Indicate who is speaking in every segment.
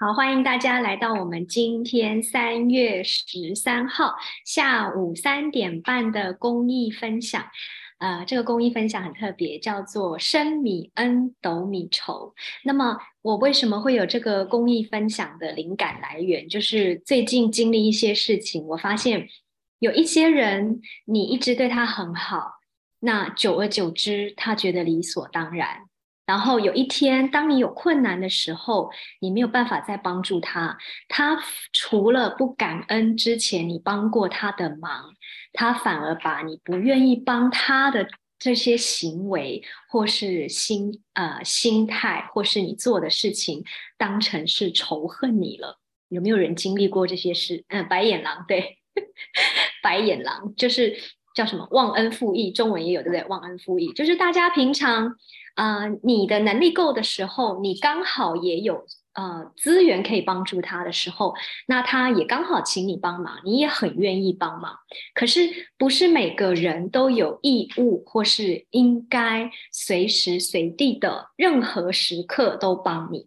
Speaker 1: 好，欢迎大家来到我们今天三月十三号下午三点半的公益分享。呃，这个公益分享很特别，叫做“升米恩，斗米仇”。那么，我为什么会有这个公益分享的灵感来源？就是最近经历一些事情，我发现有一些人，你一直对他很好，那久而久之，他觉得理所当然。然后有一天，当你有困难的时候，你没有办法再帮助他，他除了不感恩之前你帮过他的忙，他反而把你不愿意帮他的这些行为，或是心呃心态，或是你做的事情，当成是仇恨你了。有没有人经历过这些事？嗯，白眼狼对，白眼狼就是叫什么忘恩负义，中文也有对不对？忘恩负义就是大家平常。啊，你的能力够的时候，你刚好也有呃资源可以帮助他的时候，那他也刚好请你帮忙，你也很愿意帮忙。可是不是每个人都有义务或是应该随时随地的任何时刻都帮你。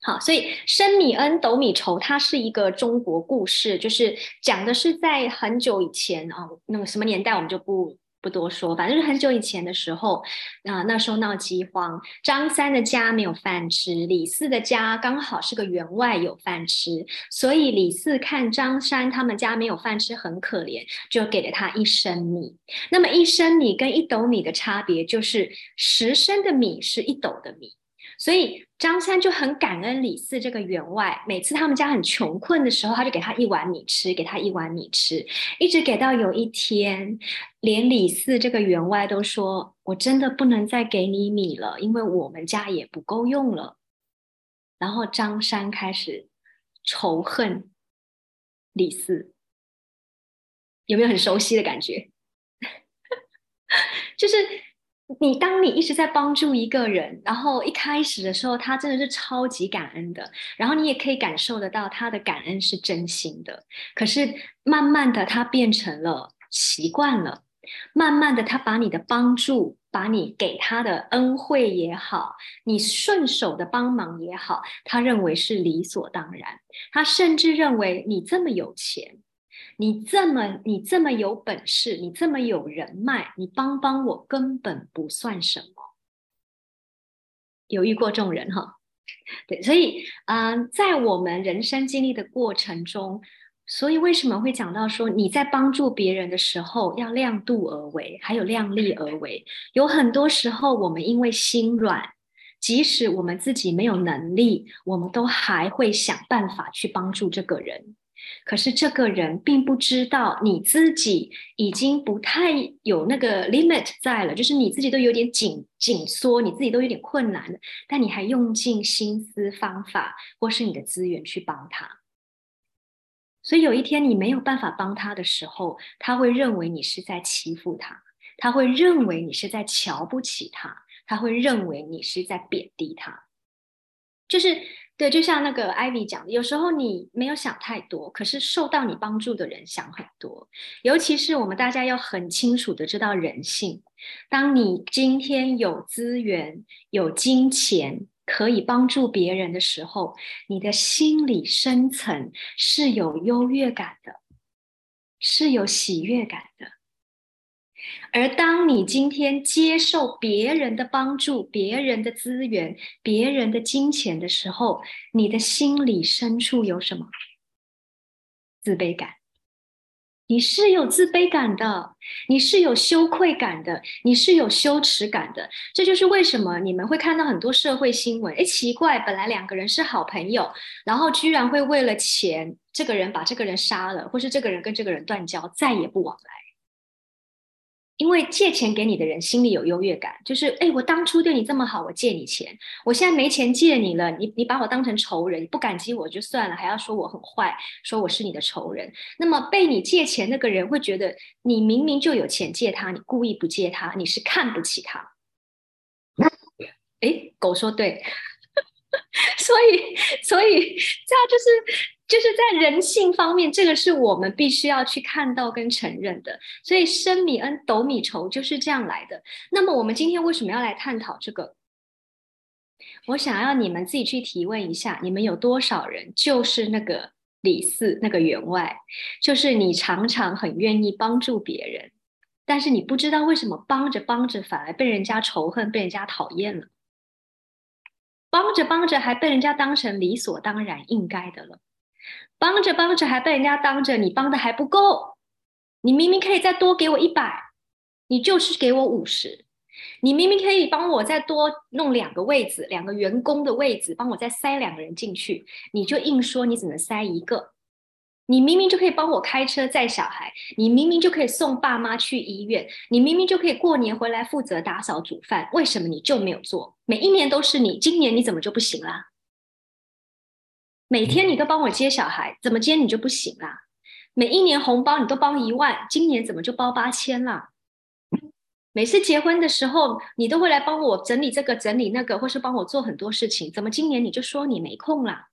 Speaker 1: 好，所以升米恩，斗米仇，它是一个中国故事，就是讲的是在很久以前啊，那个什么年代我们就不。不多说，反正是很久以前的时候，啊，那时候闹饥荒，张三的家没有饭吃，李四的家刚好是个员外有饭吃，所以李四看张三他们家没有饭吃很可怜，就给了他一升米。那么一升米跟一斗米的差别就是十升的米是一斗的米。所以张三就很感恩李四这个员外，每次他们家很穷困的时候，他就给他一碗米吃，给他一碗米吃，一直给到有一天，连李四这个员外都说：“我真的不能再给你米了，因为我们家也不够用了。”然后张三开始仇恨李四，有没有很熟悉的感觉？就是。你当你一直在帮助一个人，然后一开始的时候，他真的是超级感恩的，然后你也可以感受得到他的感恩是真心的。可是慢慢的，他变成了习惯了，慢慢的，他把你的帮助，把你给他的恩惠也好，你顺手的帮忙也好，他认为是理所当然，他甚至认为你这么有钱。你这么你这么有本事，你这么有人脉，你帮帮我根本不算什么。有遇过这种人哈？对，所以嗯，在我们人生经历的过程中，所以为什么会讲到说你在帮助别人的时候要量度而为，还有量力而为？有很多时候我们因为心软，即使我们自己没有能力，我们都还会想办法去帮助这个人。可是这个人并不知道你自己已经不太有那个 limit 在了，就是你自己都有点紧紧缩，你自己都有点困难了，但你还用尽心思方法或是你的资源去帮他。所以有一天你没有办法帮他的时候，他会认为你是在欺负他，他会认为你是在瞧不起他，他会认为你是在贬低他，就是。对，就像那个 Ivy 讲的，有时候你没有想太多，可是受到你帮助的人想很多。尤其是我们大家要很清楚的知道人性。当你今天有资源、有金钱可以帮助别人的时候，你的心理深层是有优越感的，是有喜悦感的。而当你今天接受别人的帮助、别人的资源、别人的金钱的时候，你的心里深处有什么？自卑感。你是有自卑感的，你是有羞愧感的，你是有羞耻感的。这就是为什么你们会看到很多社会新闻。哎，奇怪，本来两个人是好朋友，然后居然会为了钱，这个人把这个人杀了，或是这个人跟这个人断交，再也不往来。因为借钱给你的人心里有优越感，就是哎，我当初对你这么好，我借你钱，我现在没钱借你了，你你把我当成仇人，你不感激我就算了，还要说我很坏，说我是你的仇人。那么被你借钱那个人会觉得，你明明就有钱借他，你故意不借他，你是看不起他。哎，狗说对，所以所以这样就是。就是在人性方面，这个是我们必须要去看到跟承认的。所以升米恩，斗米仇就是这样来的。那么我们今天为什么要来探讨这个？我想要你们自己去提问一下，你们有多少人就是那个李四那个员外，就是你常常很愿意帮助别人，但是你不知道为什么帮着帮着反而被人家仇恨、被人家讨厌了，帮着帮着还被人家当成理所当然、应该的了，帮着帮着还被人家当着你帮的还不够，你明明可以再多给我一百，你就是给我五十。你明明可以帮我再多弄两个位子，两个员工的位子，帮我再塞两个人进去，你就硬说你只能塞一个。你明明就可以帮我开车载小孩，你明明就可以送爸妈去医院，你明明就可以过年回来负责打扫煮饭，为什么你就没有做？每一年都是你，今年你怎么就不行啦？每天你都帮我接小孩，怎么接你就不行啦？每一年红包你都包一万，今年怎么就包八千了？每次结婚的时候，你都会来帮我整理这个、整理那个，或是帮我做很多事情。怎么今年你就说你没空啦？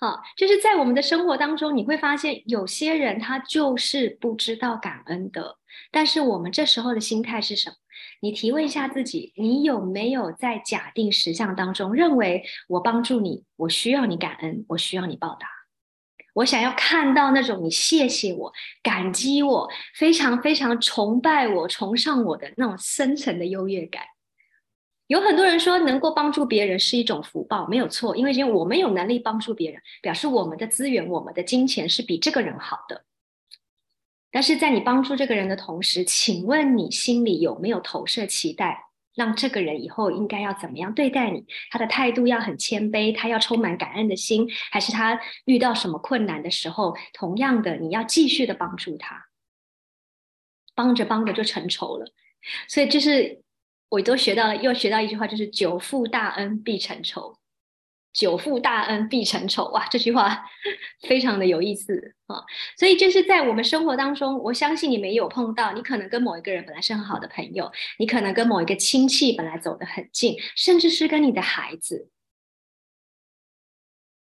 Speaker 1: 好，就是在我们的生活当中，你会发现有些人他就是不知道感恩的。但是我们这时候的心态是什么？你提问一下自己，你有没有在假定实相当中认为我帮助你，我需要你感恩，我需要你报答？我想要看到那种你谢谢我、感激我、非常非常崇拜我、崇尚我的那种深层的优越感。有很多人说，能够帮助别人是一种福报，没有错。因为因为我们有能力帮助别人，表示我们的资源、我们的金钱是比这个人好的。但是在你帮助这个人的同时，请问你心里有没有投射期待？让这个人以后应该要怎么样对待你？他的态度要很谦卑，他要充满感恩的心，还是他遇到什么困难的时候，同样的你要继续的帮助他，帮着帮着就成仇了。所以就是我都学到了，又学到一句话，就是久负大恩必成仇。久负大恩必成仇哇！这句话 非常的有意思啊，所以就是在我们生活当中，我相信你没有碰到，你可能跟某一个人本来是很好的朋友，你可能跟某一个亲戚本来走得很近，甚至是跟你的孩子。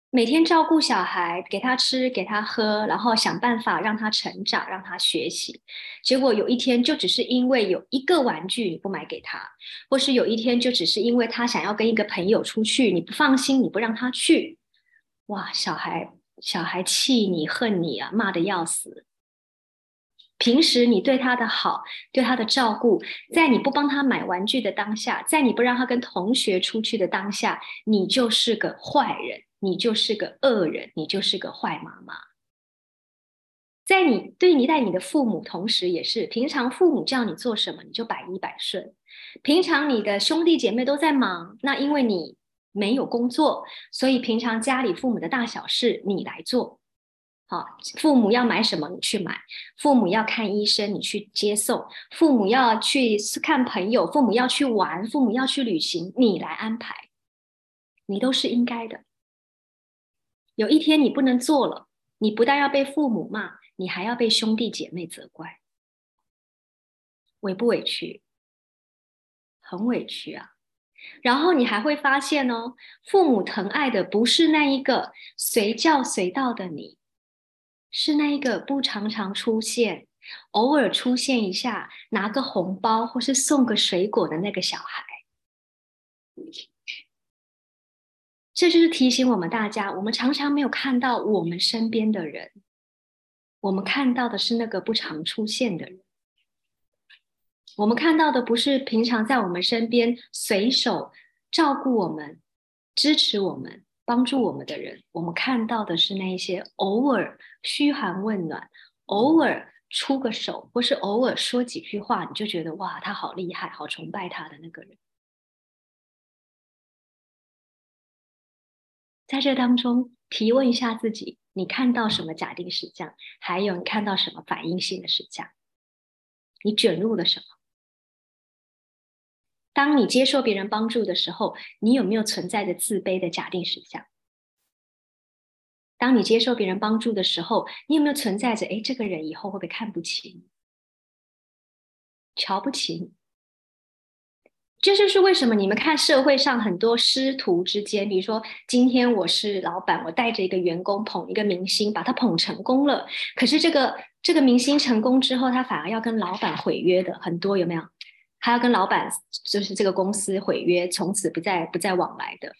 Speaker 1: 每天照顾小孩，给他吃，给他喝，然后想办法让他成长，让他学习。结果有一天，就只是因为有一个玩具你不买给他，或是有一天就只是因为他想要跟一个朋友出去，你不放心，你不让他去。哇，小孩小孩气你恨你啊，骂的要死。平时你对他的好，对他的照顾，在你不帮他买玩具的当下，在你不让他跟同学出去的当下，你就是个坏人。你就是个恶人，你就是个坏妈妈。在你对你待你的父母，同时也是平常父母叫你做什么，你就百依百顺。平常你的兄弟姐妹都在忙，那因为你没有工作，所以平常家里父母的大小事你来做。好，父母要买什么你去买，父母要看医生你去接送，父母要去看朋友，父母要去玩，父母要去旅行，你来安排，你都是应该的。有一天你不能做了，你不但要被父母骂，你还要被兄弟姐妹责怪，委不委屈？很委屈啊！然后你还会发现哦，父母疼爱的不是那一个随叫随到的你，是那一个不常常出现、偶尔出现一下，拿个红包或是送个水果的那个小孩。这就是提醒我们大家，我们常常没有看到我们身边的人，我们看到的是那个不常出现的人，我们看到的不是平常在我们身边随手照顾我们、支持我们、帮助我们的人，我们看到的是那一些偶尔嘘寒问暖、偶尔出个手，或是偶尔说几句话，你就觉得哇，他好厉害，好崇拜他的那个人。在这当中，提问一下自己：你看到什么假定实相？还有，你看到什么反应性的实相？你卷入了什么？当你接受别人帮助的时候，你有没有存在着自卑的假定实相？当你接受别人帮助的时候，你有没有存在着哎，这个人以后会不会看不起你、瞧不起你？这就是为什么你们看社会上很多师徒之间，比如说今天我是老板，我带着一个员工捧一个明星，把他捧成功了。可是这个这个明星成功之后，他反而要跟老板毁约的很多，有没有？他要跟老板就是这个公司毁约，从此不再不再往来的。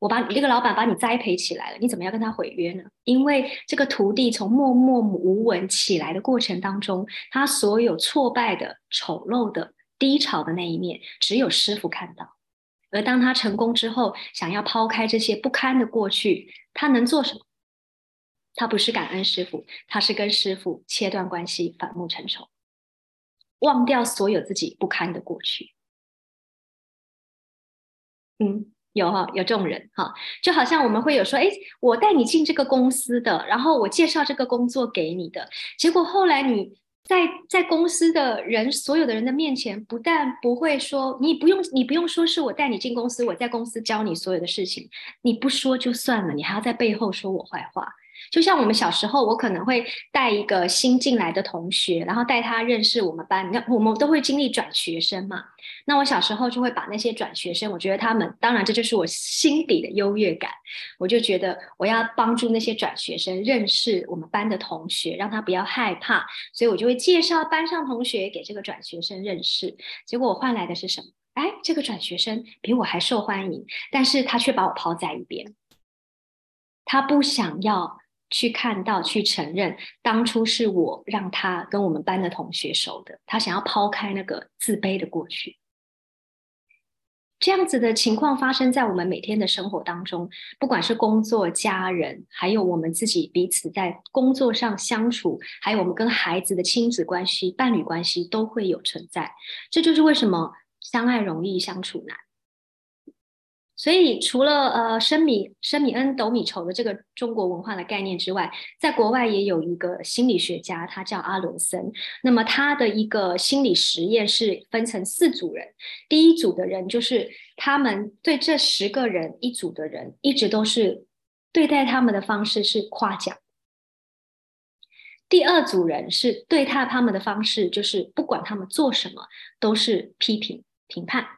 Speaker 1: 我把你这个老板把你栽培起来了，你怎么要跟他毁约呢？因为这个徒弟从默默无闻起来的过程当中，他所有挫败的、丑陋的、低潮的那一面，只有师傅看到。而当他成功之后，想要抛开这些不堪的过去，他能做什么？他不是感恩师傅，他是跟师傅切断关系，反目成仇，忘掉所有自己不堪的过去。嗯。有哈，有这种人哈，就好像我们会有说，哎，我带你进这个公司的，然后我介绍这个工作给你的，结果后来你在在公司的人所有的人的面前，不但不会说，你不用你不用说是我带你进公司，我在公司教你所有的事情，你不说就算了，你还要在背后说我坏话。就像我们小时候，我可能会带一个新进来的同学，然后带他认识我们班。那我们都会经历转学生嘛？那我小时候就会把那些转学生，我觉得他们，当然这就是我心底的优越感。我就觉得我要帮助那些转学生认识我们班的同学，让他不要害怕。所以我就会介绍班上同学给这个转学生认识。结果我换来的是什么？哎，这个转学生比我还受欢迎，但是他却把我抛在一边，他不想要。去看到，去承认，当初是我让他跟我们班的同学熟的。他想要抛开那个自卑的过去。这样子的情况发生在我们每天的生活当中，不管是工作、家人，还有我们自己彼此在工作上相处，还有我们跟孩子的亲子关系、伴侣关系，都会有存在。这就是为什么相爱容易相处难。所以，除了呃“升米升米恩，斗米仇”的这个中国文化的概念之外，在国外也有一个心理学家，他叫阿伦森。那么，他的一个心理实验是分成四组人。第一组的人就是他们对这十个人一组的人，一直都是对待他们的方式是夸奖。第二组人是对待他们的方式，就是不管他们做什么，都是批评评判。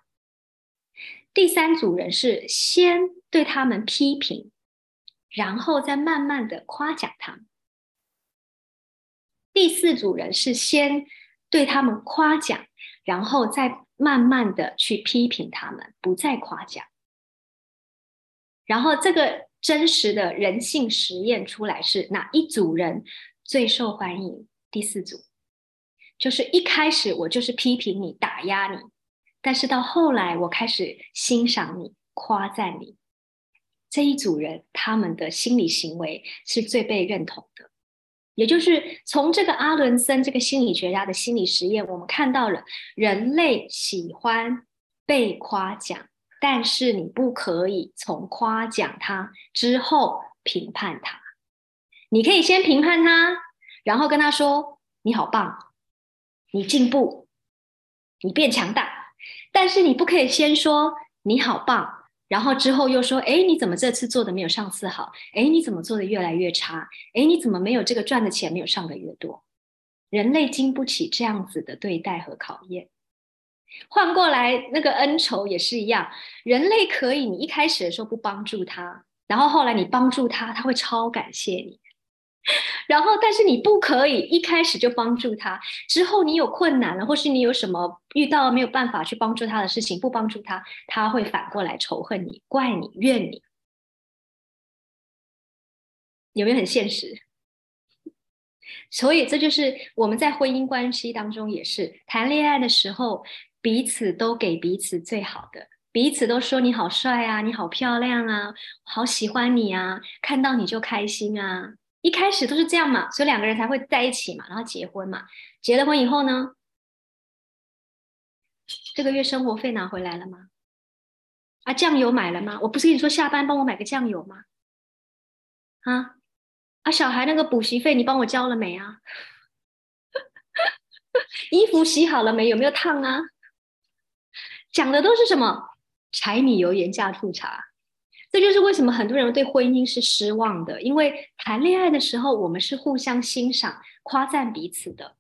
Speaker 1: 第三组人是先对他们批评，然后再慢慢的夸奖他们。第四组人是先对他们夸奖，然后再慢慢的去批评他们，不再夸奖。然后这个真实的人性实验出来是哪一组人最受欢迎？第四组，就是一开始我就是批评你，打压你。但是到后来，我开始欣赏你、夸赞你这一组人，他们的心理行为是最被认同的。也就是从这个阿伦森这个心理学家的心理实验，我们看到了人类喜欢被夸奖，但是你不可以从夸奖他之后评判他。你可以先评判他，然后跟他说：“你好棒，你进步，你变强大。”但是你不可以先说你好棒，然后之后又说，哎，你怎么这次做的没有上次好？哎，你怎么做的越来越差？哎，你怎么没有这个赚的钱没有上个月多？人类经不起这样子的对待和考验。换过来，那个恩仇也是一样，人类可以，你一开始的时候不帮助他，然后后来你帮助他，他会超感谢你。然后，但是你不可以一开始就帮助他，之后你有困难了，或是你有什么遇到没有办法去帮助他的事情，不帮助他，他会反过来仇恨你、怪你、怨你，有没有很现实？所以这就是我们在婚姻关系当中也是谈恋爱的时候，彼此都给彼此最好的，彼此都说你好帅啊，你好漂亮啊，好喜欢你啊，看到你就开心啊。一开始都是这样嘛，所以两个人才会在一起嘛，然后结婚嘛。结了婚以后呢，这个月生活费拿回来了吗？啊，酱油买了吗？我不是跟你说下班帮我买个酱油吗？啊，啊，小孩那个补习费你帮我交了没啊？衣服洗好了没？有没有烫啊？讲的都是什么？柴米油盐酱醋茶。这就是为什么很多人对婚姻是失望的，因为谈恋爱的时候我们是互相欣赏、夸赞彼此的，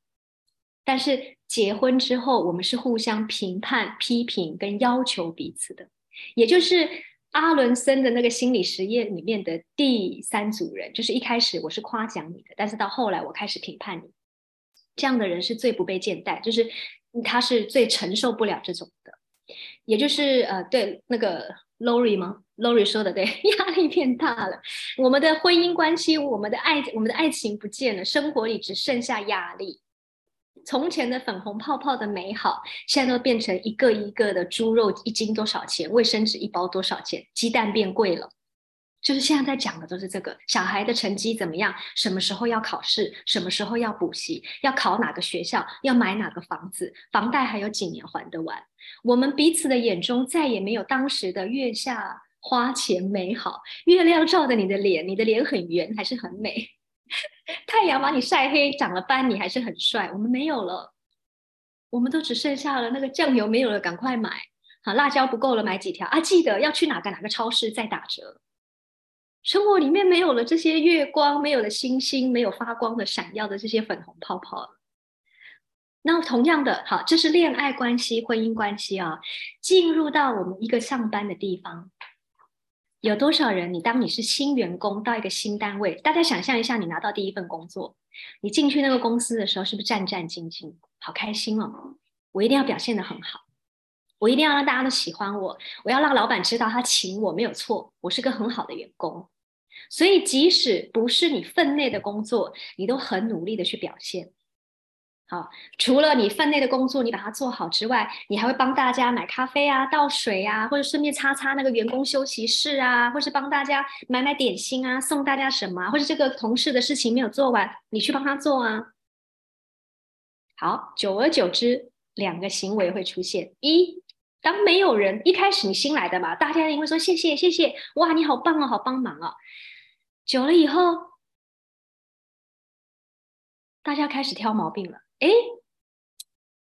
Speaker 1: 但是结婚之后我们是互相评判、批评跟要求彼此的，也就是阿伦森的那个心理实验里面的第三组人，就是一开始我是夸奖你的，但是到后来我开始评判你，这样的人是最不被见待，就是他是最承受不了这种的，也就是呃，对那个 Lori 吗？？Lori 说的对，压力变大了，我们的婚姻关系，我们的爱，我们的爱情不见了，生活里只剩下压力。从前的粉红泡泡的美好，现在都变成一个一个的猪肉一斤多少钱，卫生纸一包多少钱，鸡蛋变贵了。就是现在在讲的都是这个小孩的成绩怎么样，什么时候要考试，什么时候要补习，要考哪个学校，要买哪个房子，房贷还有几年还得完。我们彼此的眼中再也没有当时的月下花前美好，月亮照的你的脸，你的脸很圆还是很美，太阳把你晒黑长了斑，你还是很帅。我们没有了，我们都只剩下了那个酱油没有了，赶快买。好，辣椒不够了，买几条啊？记得要去哪个哪个超市再打折。生活里面没有了这些月光，没有了星星，没有发光的、闪耀的这些粉红泡泡。那同样的，好，这是恋爱关系、婚姻关系啊。进入到我们一个上班的地方，有多少人？你当你是新员工到一个新单位，大家想象一下，你拿到第一份工作，你进去那个公司的时候，是不是战战兢兢？好开心哦！我一定要表现的很好。我一定要让大家都喜欢我，我要让老板知道他请我没有错，我是个很好的员工。所以即使不是你分内的工作，你都很努力的去表现。好，除了你分内的工作你把它做好之外，你还会帮大家买咖啡啊、倒水啊，或者顺便擦擦那个员工休息室啊，或是帮大家买买点心啊，送大家什么，或者这个同事的事情没有做完，你去帮他做啊。好，久而久之，两个行为会出现一。当没有人一开始你新来的嘛，大家因为说谢谢谢谢，哇，你好棒哦，好帮忙哦。久了以后，大家开始挑毛病了。哎，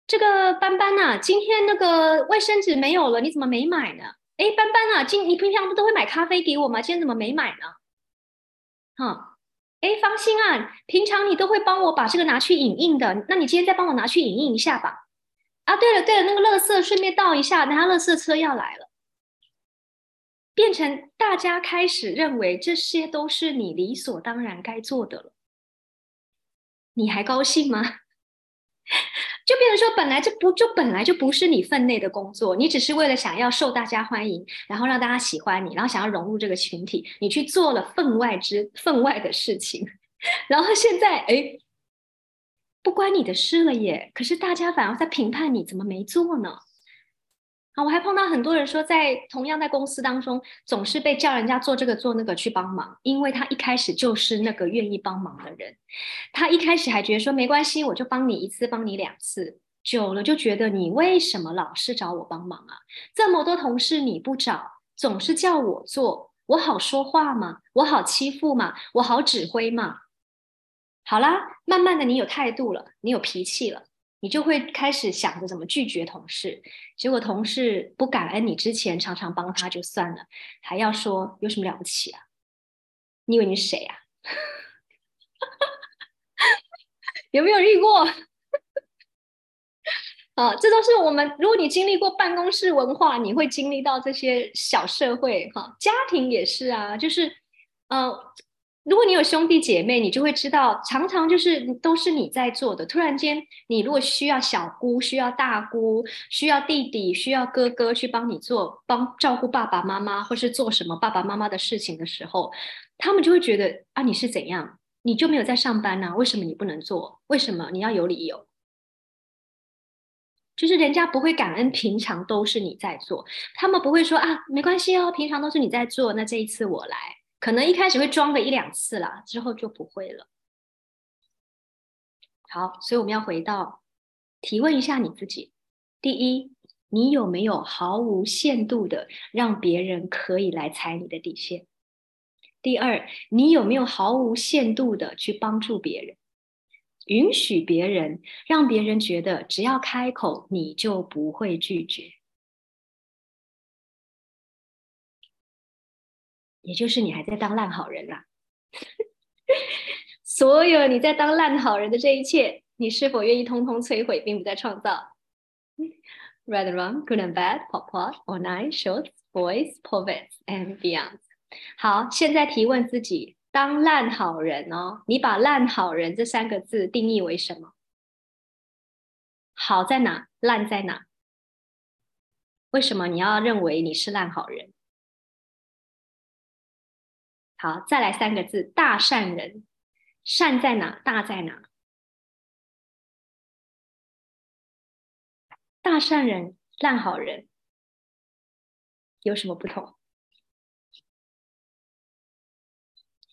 Speaker 1: 这个斑斑呐，今天那个卫生纸没有了，你怎么没买呢？哎，斑斑啊，今你平常不都会买咖啡给我吗？今天怎么没买呢？哈，哎，方心啊，平常你都会帮我把这个拿去影印的，那你今天再帮我拿去影印一下吧。啊，对了对了，那个垃圾顺便倒一下，等下垃圾车要来了，变成大家开始认为这些都是你理所当然该做的了，你还高兴吗？就变成说，本来这不就本来就不是你分内的工作，你只是为了想要受大家欢迎，然后让大家喜欢你，然后想要融入这个群体，你去做了分外之分外的事情，然后现在哎。不关你的事了耶，可是大家反而在评判你怎么没做呢？啊，我还碰到很多人说，在同样在公司当中，总是被叫人家做这个做那个去帮忙，因为他一开始就是那个愿意帮忙的人，他一开始还觉得说没关系，我就帮你一次，帮你两次，久了就觉得你为什么老是找我帮忙啊？这么多同事你不找，总是叫我做，我好说话吗？我好欺负吗？我好指挥吗？好啦，慢慢的你有态度了，你有脾气了，你就会开始想着怎么拒绝同事。结果同事不感恩你之前常常帮他就算了，还要说有什么了不起啊？你以为你是谁呀？有没有遇过？啊，这都是我们。如果你经历过办公室文化，你会经历到这些小社会哈，家庭也是啊，就是呃。如果你有兄弟姐妹，你就会知道，常常就是都是你在做的。突然间，你如果需要小姑、需要大姑、需要弟弟、需要哥哥去帮你做，帮照顾爸爸妈妈，或是做什么爸爸妈妈的事情的时候，他们就会觉得啊，你是怎样？你就没有在上班呢？为什么你不能做？为什么你要有理由？就是人家不会感恩，平常都是你在做，他们不会说啊，没关系哦，平常都是你在做，那这一次我来。可能一开始会装个一两次啦，之后就不会了。好，所以我们要回到提问一下你自己：第一，你有没有毫无限度的让别人可以来踩你的底线？第二，你有没有毫无限度的去帮助别人，允许别人，让别人觉得只要开口你就不会拒绝？也就是你还在当烂好人啦，所有你在当烂好人的这一切，你是否愿意通通摧毁，并不再创造？Right, wrong, good and bad, pop, pop, or nice, short, boys, poets and beyond。好，现在提问自己：当烂好人哦，你把烂好人这三个字定义为什么？好在哪？烂在哪？为什么你要认为你是烂好人？好，再来三个字：大善人。善在哪？大在哪？大善人、烂好人有什么不同？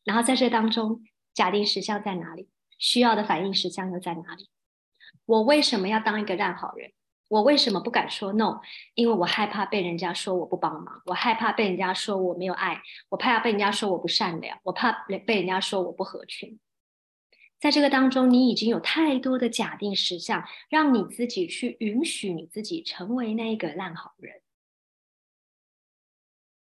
Speaker 1: 然后在这当中，假定实相在哪里？需要的反应实相又在哪里？我为什么要当一个烂好人？我为什么不敢说 no？因为我害怕被人家说我不帮忙，我害怕被人家说我没有爱，我怕被人家说我不善良，我怕被人家说我不合群。在这个当中，你已经有太多的假定实相，让你自己去允许你自己成为那一个烂好人。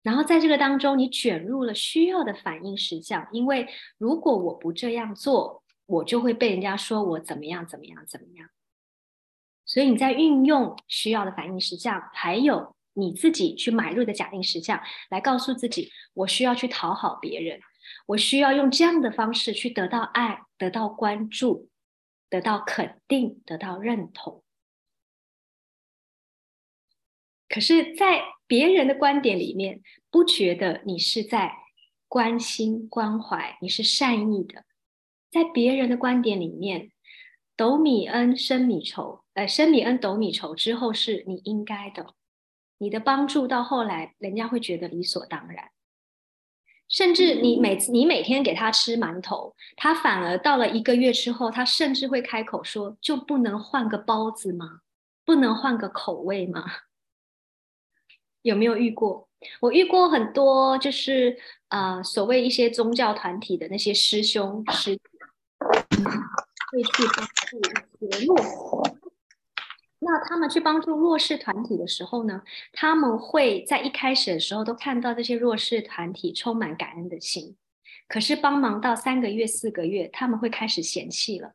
Speaker 1: 然后在这个当中，你卷入了需要的反应实相，因为如果我不这样做，我就会被人家说我怎么样怎么样怎么样。所以你在运用需要的反应实像，还有你自己去买入的假定实像，来告诉自己，我需要去讨好别人，我需要用这样的方式去得到爱、得到关注、得到肯定、得到认同。可是，在别人的观点里面，不觉得你是在关心、关怀，你是善意的。在别人的观点里面，斗米恩，升米仇。呃，升米恩，斗米仇之后是你应该的，你的帮助到后来，人家会觉得理所当然。甚至你每次你每天给他吃馒头，他反而到了一个月之后，他甚至会开口说：“就不能换个包子吗？不能换个口味吗？”有没有遇过？我遇过很多，就是呃，所谓一些宗教团体的那些师兄师姐会去帮助节目。那他们去帮助弱势团体的时候呢，他们会在一开始的时候都看到这些弱势团体充满感恩的心，可是帮忙到三个月、四个月，他们会开始嫌弃了。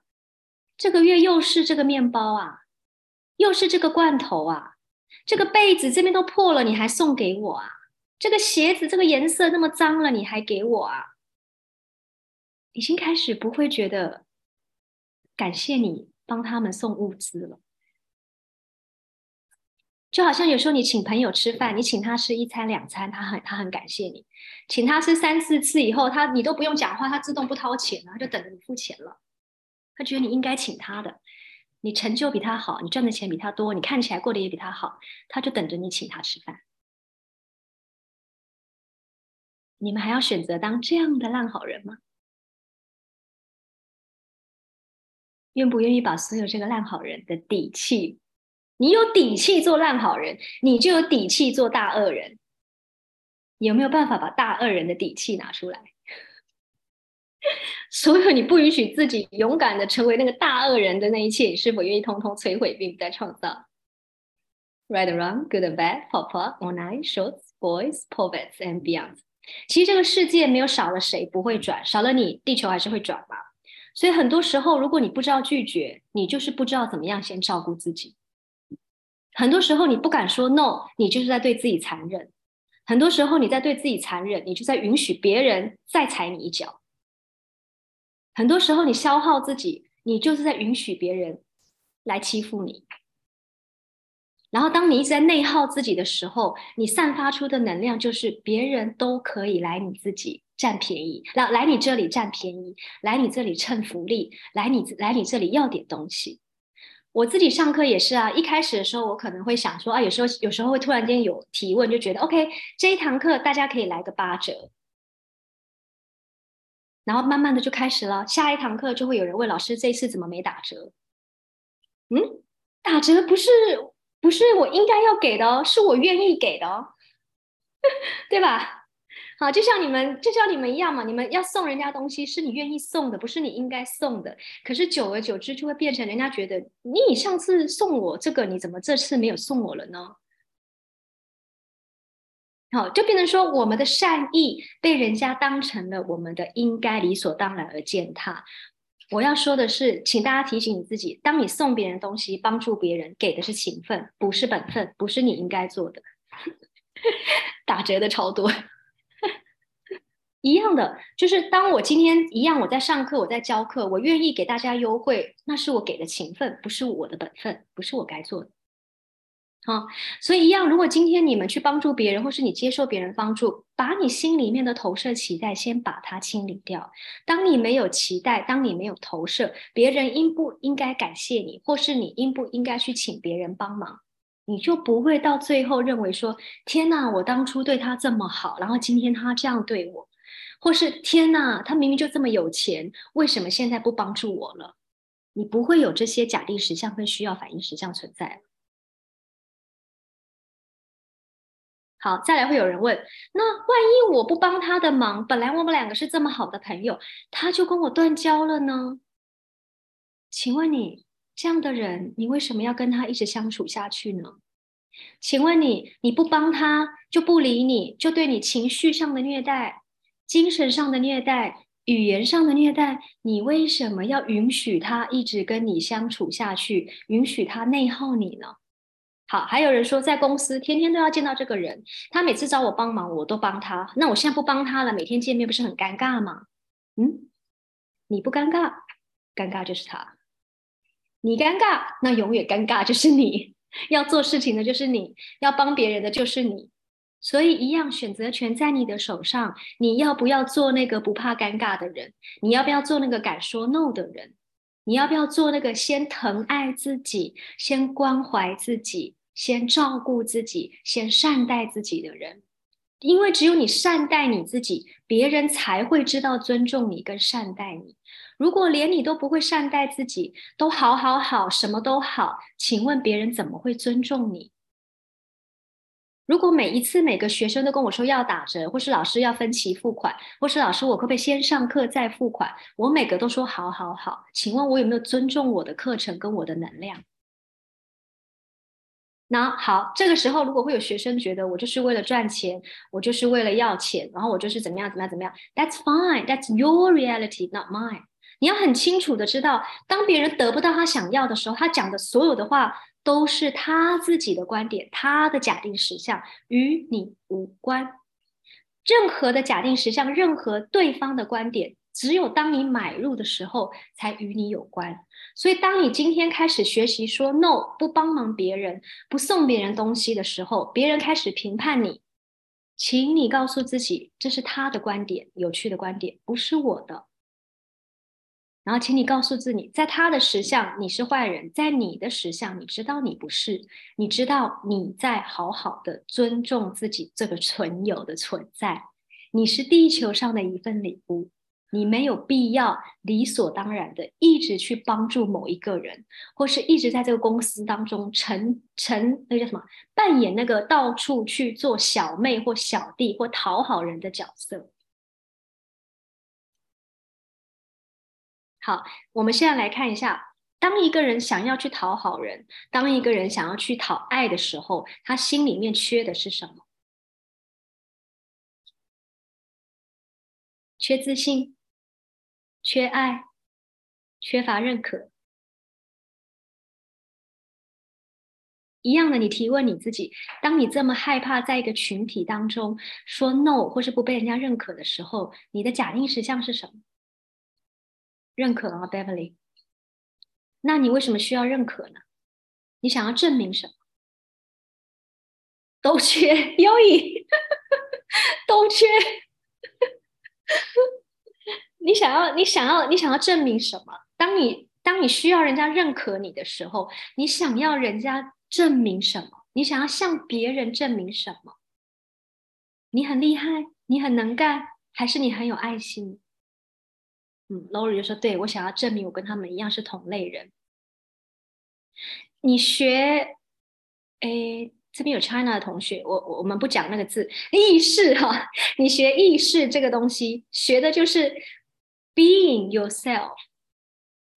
Speaker 1: 这个月又是这个面包啊，又是这个罐头啊，这个被子这边都破了，你还送给我啊？这个鞋子这个颜色那么脏了，你还给我啊？已经开始不会觉得感谢你帮他们送物资了。就好像有时候你请朋友吃饭，你请他吃一餐两餐，他很他很感谢你；请他吃三四次以后，他你都不用讲话，他自动不掏钱了，他就等着你付钱了。他觉得你应该请他的，你成就比他好，你赚的钱比他多，你看起来过得也比他好，他就等着你请他吃饭。你们还要选择当这样的烂好人吗？愿不愿意把所有这个烂好人的底气？你有底气做烂好人，你就有底气做大恶人。有没有办法把大恶人的底气拿出来？所有你不允许自己勇敢的成为那个大恶人的那一切，你是否愿意通通摧毁，并不再创造？Right, wrong, good and bad, pop, pop, online, shorts, boys, poets and beyond。其实这个世界没有少了谁不会转，少了你，地球还是会转吧。所以很多时候，如果你不知道拒绝，你就是不知道怎么样先照顾自己。很多时候你不敢说 no，你就是在对自己残忍。很多时候你在对自己残忍，你就在允许别人再踩你一脚。很多时候你消耗自己，你就是在允许别人来欺负你。然后当你一直在内耗自己的时候，你散发出的能量就是别人都可以来你自己占便宜，来来你这里占便宜，来你这里蹭福利，来你来你这里要点东西。我自己上课也是啊，一开始的时候我可能会想说啊，有时候有时候会突然间有提问，就觉得 OK，这一堂课大家可以来个八折，然后慢慢的就开始了，下一堂课就会有人问老师这次怎么没打折？嗯，打折不是不是我应该要给的哦，是我愿意给的哦，对吧？好，就像你们，就像你们一样嘛。你们要送人家东西，是你愿意送的，不是你应该送的。可是久而久之，就会变成人家觉得你上次送我这个，你怎么这次没有送我了呢？好，就变成说我们的善意被人家当成了我们的应该理所当然而践踏。我要说的是，请大家提醒你自己：当你送别人东西、帮助别人，给的是情分，不是本分，不是你应该做的。打折的超多。一样的，就是当我今天一样，我在上课，我在教课，我愿意给大家优惠，那是我给的情分，不是我的本分，不是我该做的。好，所以一样，如果今天你们去帮助别人，或是你接受别人帮助，把你心里面的投射期待先把它清理掉。当你没有期待，当你没有投射，别人应不应该感谢你，或是你应不应该去请别人帮忙，你就不会到最后认为说：天哪，我当初对他这么好，然后今天他这样对我。或是天哪，他明明就这么有钱，为什么现在不帮助我了？你不会有这些假定实相跟需要反应实相存在。好，再来会有人问：那万一我不帮他的忙，本来我们两个是这么好的朋友，他就跟我断交了呢？请问你这样的人，你为什么要跟他一直相处下去呢？请问你，你不帮他就不理你，就对你情绪上的虐待？精神上的虐待，语言上的虐待，你为什么要允许他一直跟你相处下去？允许他内耗你呢？好，还有人说在公司天天都要见到这个人，他每次找我帮忙，我都帮他。那我现在不帮他了，每天见面不是很尴尬吗？嗯，你不尴尬，尴尬就是他；你尴尬，那永远尴尬就是你。要做事情的就是你，要帮别人的就是你。所以，一样选择权在你的手上。你要不要做那个不怕尴尬的人？你要不要做那个敢说 no 的人？你要不要做那个先疼爱自己、先关怀自己、先照顾自己、先善待自己的人？因为只有你善待你自己，别人才会知道尊重你跟善待你。如果连你都不会善待自己，都好好好，什么都好，请问别人怎么会尊重你？如果每一次每个学生都跟我说要打折，或是老师要分期付款，或是老师我可不可以先上课再付款？我每个都说好好好，请问我有没有尊重我的课程跟我的能量？那好，这个时候如果会有学生觉得我就是为了赚钱，我就是为了要钱，然后我就是怎么样怎么样怎么样？That's fine, that's your reality, not mine. 你要很清楚的知道，当别人得不到他想要的时候，他讲的所有的话。都是他自己的观点，他的假定实相与你无关。任何的假定实相，任何对方的观点，只有当你买入的时候，才与你有关。所以，当你今天开始学习说 “no”，不帮忙别人，不送别人东西的时候，别人开始评判你，请你告诉自己，这是他的观点，有趣的观点，不是我的。然后，请你告诉自己，在他的实相你是坏人，在你的实相你知道你不是，你知道你在好好的尊重自己这个存有的存在，你是地球上的一份礼物，你没有必要理所当然的一直去帮助某一个人，或是一直在这个公司当中成成那叫什么，扮演那个到处去做小妹或小弟或讨好人的角色。好，我们现在来看一下，当一个人想要去讨好人，当一个人想要去讨爱的时候，他心里面缺的是什么？缺自信，缺爱，缺乏认可。一样的，你提问你自己：当你这么害怕在一个群体当中说 no 或是不被人家认可的时候，你的假定实相是什么？认可啊，Beverly。那你为什么需要认可呢？你想要证明什么？都缺优异，都缺。你想要，你想要，你想要证明什么？当你当你需要人家认可你的时候，你想要人家证明什么？你想要向别人证明什么？你很厉害，你很能干，还是你很有爱心？嗯，Lori 就说：“对我想要证明我跟他们一样是同类人。你学，诶，这边有 China 的同学，我我我们不讲那个字，意识哈。你学意识这个东西，学的就是 being yourself。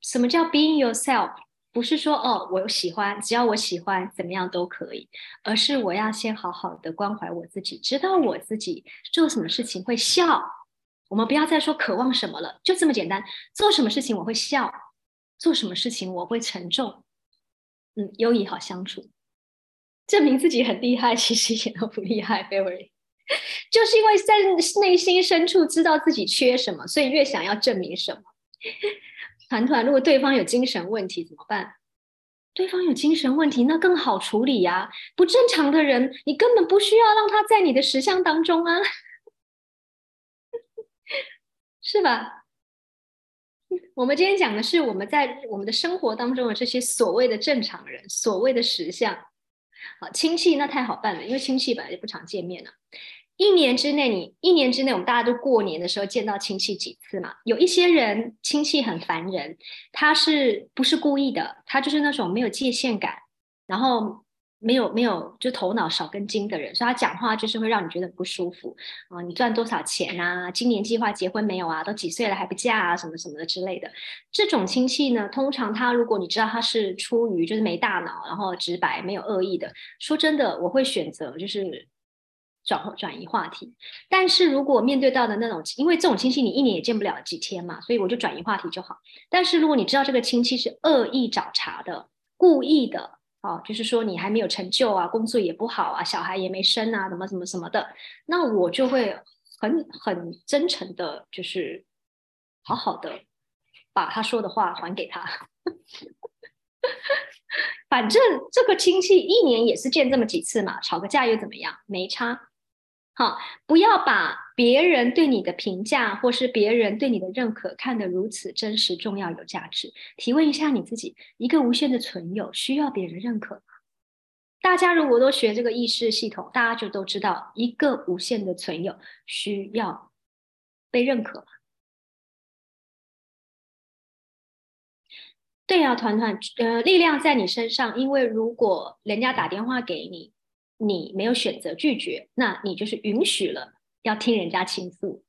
Speaker 1: 什么叫 being yourself？不是说哦，我喜欢，只要我喜欢，怎么样都可以，而是我要先好好的关怀我自己，知道我自己做什么事情会笑。”我们不要再说渴望什么了，就这么简单。做什么事情我会笑，做什么事情我会沉重。嗯，优异好相处，证明自己很厉害，其实一点都不厉害。Fairy，就是因为在内心深处知道自己缺什么，所以越想要证明什么。团团，如果对方有精神问题怎么办？对方有精神问题，那更好处理呀。不正常的人，你根本不需要让他在你的实相当中啊，是吧？我们今天讲的是我们在我们的生活当中的这些所谓的正常人，所谓的实相。好，亲戚那太好办了，因为亲戚本来就不常见面了。一年之内，你一年之内，我们大家都过年的时候见到亲戚几次嘛？有一些人亲戚很烦人，他是不是故意的？他就是那种没有界限感，然后没有没有就头脑少根筋的人，所以他讲话就是会让你觉得不舒服啊。你赚多少钱啊？今年计划结婚没有啊？都几岁了还不嫁啊？什么什么的之类的。这种亲戚呢，通常他如果你知道他是出于就是没大脑，然后直白没有恶意的，说真的，我会选择就是。转转移话题，但是如果面对到的那种，因为这种亲戚你一年也见不了几天嘛，所以我就转移话题就好。但是如果你知道这个亲戚是恶意找茬的、故意的，哦，就是说你还没有成就啊，工作也不好啊，小孩也没生啊，怎么怎么什么的，那我就会很很真诚的，就是好好的把他说的话还给他。反正这个亲戚一年也是见这么几次嘛，吵个架又怎么样？没差。好，不要把别人对你的评价或是别人对你的认可看得如此真实、重要、有价值。提问一下你自己：一个无限的存有需要别人认可吗？大家如果都学这个意识系统，大家就都知道，一个无限的存有需要被认可吗？对啊，团团，呃，力量在你身上，因为如果人家打电话给你。你没有选择拒绝，那你就是允许了要听人家倾诉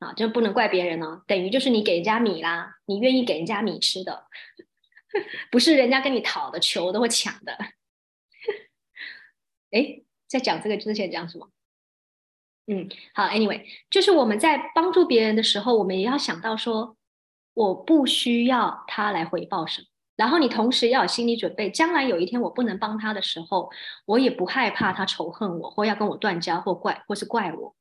Speaker 1: 啊，就不能怪别人哦。等于就是你给人家米啦，你愿意给人家米吃的，不是人家跟你讨的、求的或抢的。哎，在讲这个之前讲什么？嗯，好，Anyway，就是我们在帮助别人的时候，我们也要想到说，我不需要他来回报什么。然后你同时要有心理准备，将来有一天我不能帮他的时候，我也不害怕他仇恨我，或要跟我断交，或怪，或是怪我。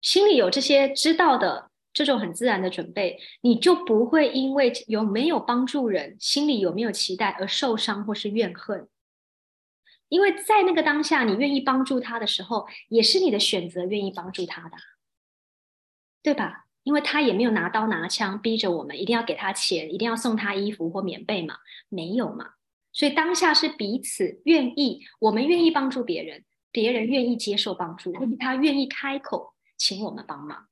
Speaker 1: 心里有这些知道的这种很自然的准备，你就不会因为有没有帮助人，心里有没有期待而受伤或是怨恨。因为在那个当下，你愿意帮助他的时候，也是你的选择，愿意帮助他的，对吧？因为他也没有拿刀拿枪逼着我们一定要给他钱，一定要送他衣服或棉被嘛，没有嘛。所以当下是彼此愿意，我们愿意帮助别人，别人愿意接受帮助，他愿意开口请我们帮忙。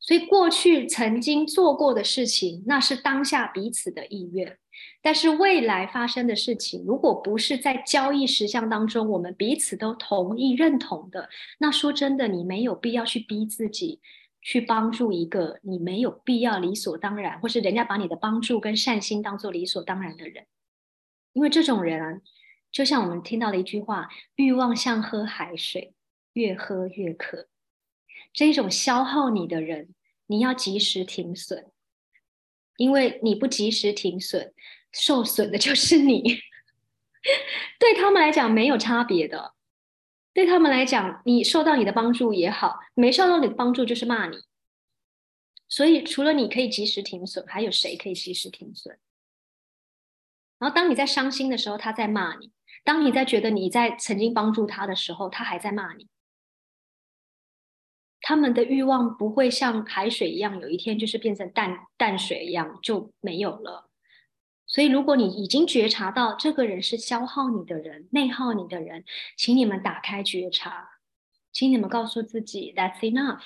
Speaker 1: 所以过去曾经做过的事情，那是当下彼此的意愿。但是未来发生的事情，如果不是在交易实相当中，我们彼此都同意认同的，那说真的，你没有必要去逼自己。去帮助一个你没有必要理所当然，或是人家把你的帮助跟善心当做理所当然的人，因为这种人啊，就像我们听到的一句话：“欲望像喝海水，越喝越渴。”这种消耗你的人，你要及时停损，因为你不及时停损，受损的就是你。对他们来讲，没有差别的。对他们来讲，你受到你的帮助也好，没受到你的帮助就是骂你。所以，除了你可以及时停损，还有谁可以及时停损？然后，当你在伤心的时候，他在骂你；当你在觉得你在曾经帮助他的时候，他还在骂你。他们的欲望不会像海水一样，有一天就是变成淡淡水一样就没有了。所以，如果你已经觉察到这个人是消耗你的人、内耗你的人，请你们打开觉察，请你们告诉自己，That's enough，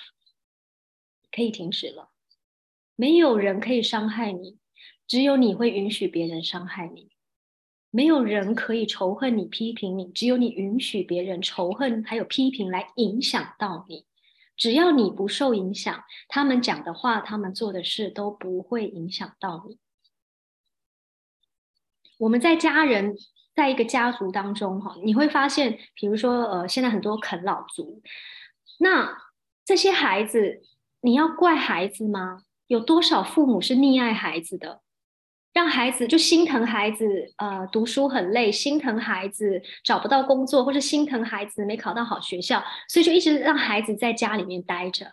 Speaker 1: 可以停止了。没有人可以伤害你，只有你会允许别人伤害你。没有人可以仇恨你、批评你，只有你允许别人仇恨还有批评来影响到你。只要你不受影响，他们讲的话、他们做的事都不会影响到你。我们在家人在一个家族当中，哈，你会发现，比如说，呃，现在很多啃老族，那这些孩子，你要怪孩子吗？有多少父母是溺爱孩子的？让孩子就心疼孩子，呃，读书很累，心疼孩子找不到工作，或是心疼孩子没考到好学校，所以就一直让孩子在家里面待着，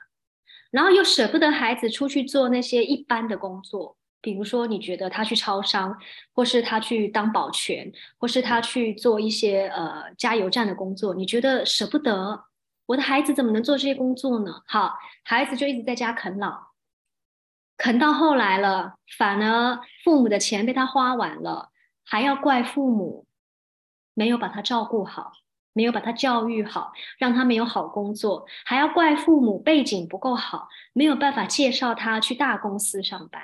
Speaker 1: 然后又舍不得孩子出去做那些一般的工作，比如说你觉得他去超商，或是他去当保全，或是他去做一些呃加油站的工作，你觉得舍不得，我的孩子怎么能做这些工作呢？好，孩子就一直在家啃老。啃到后来了，反而父母的钱被他花完了，还要怪父母没有把他照顾好，没有把他教育好，让他没有好工作，还要怪父母背景不够好，没有办法介绍他去大公司上班。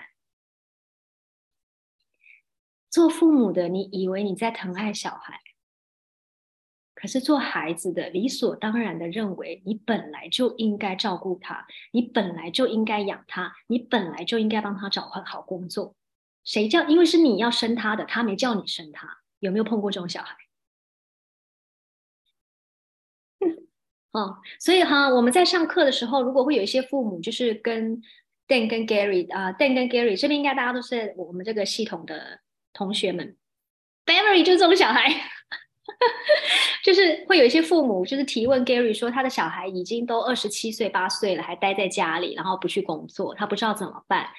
Speaker 1: 做父母的，你以为你在疼爱小孩？可是做孩子的理所当然的认为，你本来就应该照顾他，你本来就应该养他，你本来就应该帮他找份好工作。谁叫？因为是你要生他的，他没叫你生他。有没有碰过这种小孩？哦，所以哈，我们在上课的时候，如果会有一些父母，就是跟 Dan 跟 Gary 啊，Dan 跟 Gary 这边应该大家都是我们这个系统的同学们，Barry 就这种小孩。就是会有一些父母，就是提问 Gary 说，他的小孩已经都二十七岁八岁了，还待在家里，然后不去工作，他不知道怎么办。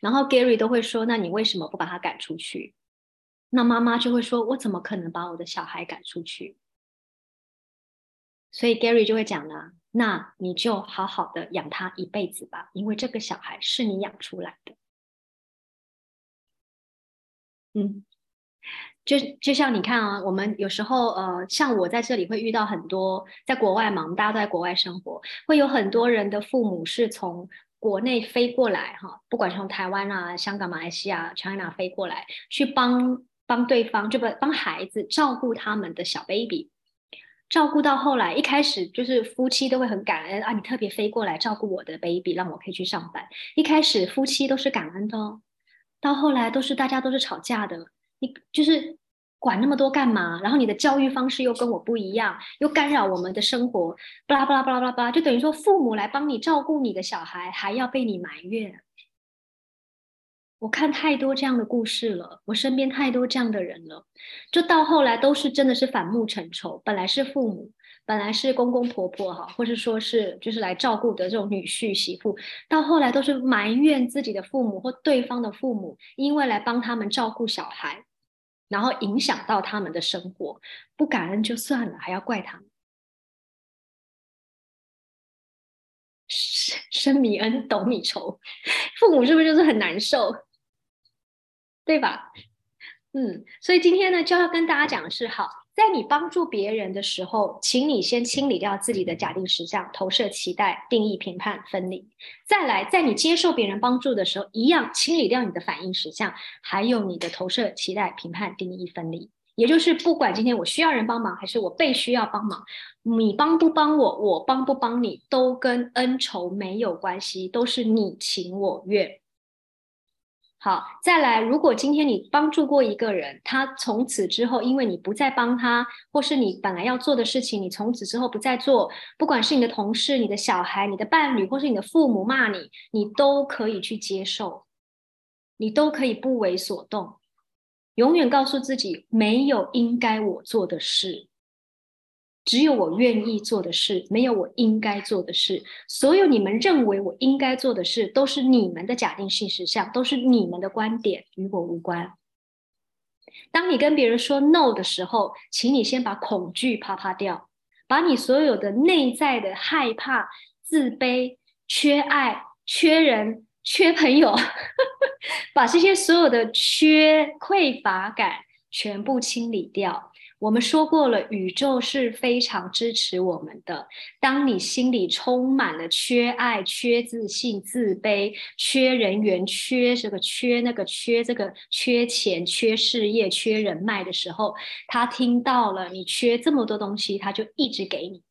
Speaker 1: 然后 Gary 都会说，那你为什么不把他赶出去？那妈妈就会说，我怎么可能把我的小孩赶出去？所以 Gary 就会讲呢，那你就好好的养他一辈子吧，因为这个小孩是你养出来的。嗯。就就像你看啊，我们有时候呃，像我在这里会遇到很多，在国外嘛，大家都在国外生活，会有很多人的父母是从国内飞过来哈，不管是从台湾啊、香港、马来西亚、China 飞过来，去帮帮对方，就不帮孩子照顾他们的小 baby，照顾到后来，一开始就是夫妻都会很感恩啊，你特别飞过来照顾我的 baby，让我可以去上班。一开始夫妻都是感恩的，哦，到后来都是大家都是吵架的。你就是管那么多干嘛？然后你的教育方式又跟我不一样，又干扰我们的生活，巴拉巴拉巴拉巴拉，就等于说父母来帮你照顾你的小孩，还要被你埋怨。我看太多这样的故事了，我身边太多这样的人了，就到后来都是真的是反目成仇。本来是父母，本来是公公婆婆哈，或者说是就是来照顾的这种女婿媳妇，到后来都是埋怨自己的父母或对方的父母，因为来帮他们照顾小孩。然后影响到他们的生活，不感恩就算了，还要怪他们。生生 米恩，斗米仇，父母是不是就是很难受？对吧？嗯，所以今天呢，就要跟大家讲的是，好。在你帮助别人的时候，请你先清理掉自己的假定实相、投射、期待、定义、评判、分离。再来，在你接受别人帮助的时候，一样清理掉你的反应实相，还有你的投射、期待、评判、定义、分离。也就是，不管今天我需要人帮忙，还是我被需要帮忙，你帮不帮我，我帮不帮你，都跟恩仇没有关系，都是你情我愿。好，再来。如果今天你帮助过一个人，他从此之后，因为你不再帮他，或是你本来要做的事情，你从此之后不再做，不管是你的同事、你的小孩、你的伴侣，或是你的父母骂你，你都可以去接受，你都可以不为所动，永远告诉自己，没有应该我做的事。只有我愿意做的事，没有我应该做的事。所有你们认为我应该做的事，都是你们的假定性实相，都是你们的观点，与我无关。当你跟别人说 “no” 的时候，请你先把恐惧啪啪掉，把你所有的内在的害怕、自卑、缺爱、缺人、缺朋友，把这些所有的缺匮乏感全部清理掉。我们说过了，宇宙是非常支持我们的。当你心里充满了缺爱、缺自信、自卑、缺人缘、缺这个、缺那个、缺这个、缺钱、缺事业、缺人脉的时候，他听到了你缺这么多东西，他就一直给你。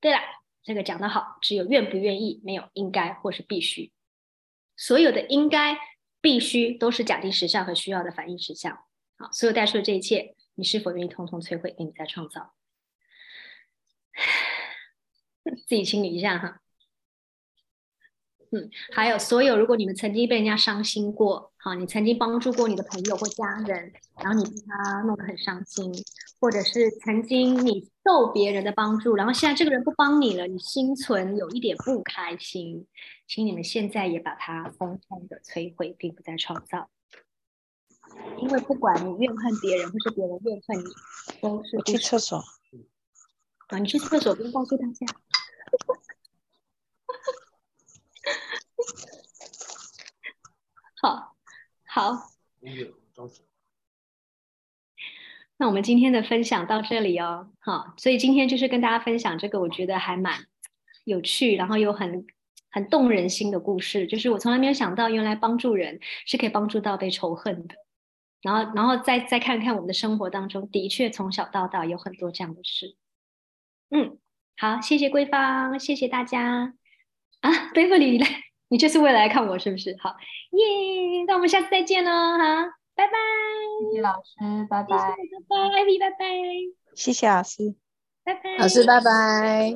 Speaker 1: 对了，这个讲得好，只有愿不愿意，没有应该或是必须。所有的应该、必须都是假定实相和需要的反应实相。好，所有带出的这一切，你是否愿意通通摧毁，给你再创造？自己清理一下哈。嗯，还有所有，如果你们曾经被人家伤心过，好，你曾经帮助过你的朋友或家人，然后你被他弄得很伤心，或者是曾经你受别人的帮助，然后现在这个人不帮你了，你心存有一点不开心，请你们现在也把它通通的摧毁，并不再创造。因为不管你怨恨别人，或是别人怨恨你，都是
Speaker 2: 去厕所。
Speaker 1: 啊，你去厕所，不用告诉大家。好，好。那我们今天的分享到这里哦。好，所以今天就是跟大家分享这个，我觉得还蛮有趣，然后又很很动人心的故事。就是我从来没有想到，原来帮助人是可以帮助到被仇恨的。然后，然后再再看看我们的生活当中，的确从小到大有很多这样的事。嗯，好，谢谢桂芳，谢谢大家啊，贝弗里来，你就是为了来看我是不是？好，耶，那我们下次再见喽，哈，拜拜。
Speaker 3: 谢谢老师，拜拜，拜
Speaker 1: 拜，艾比，拜拜，
Speaker 2: 谢谢老师，
Speaker 1: 拜拜，
Speaker 3: 老师，拜拜。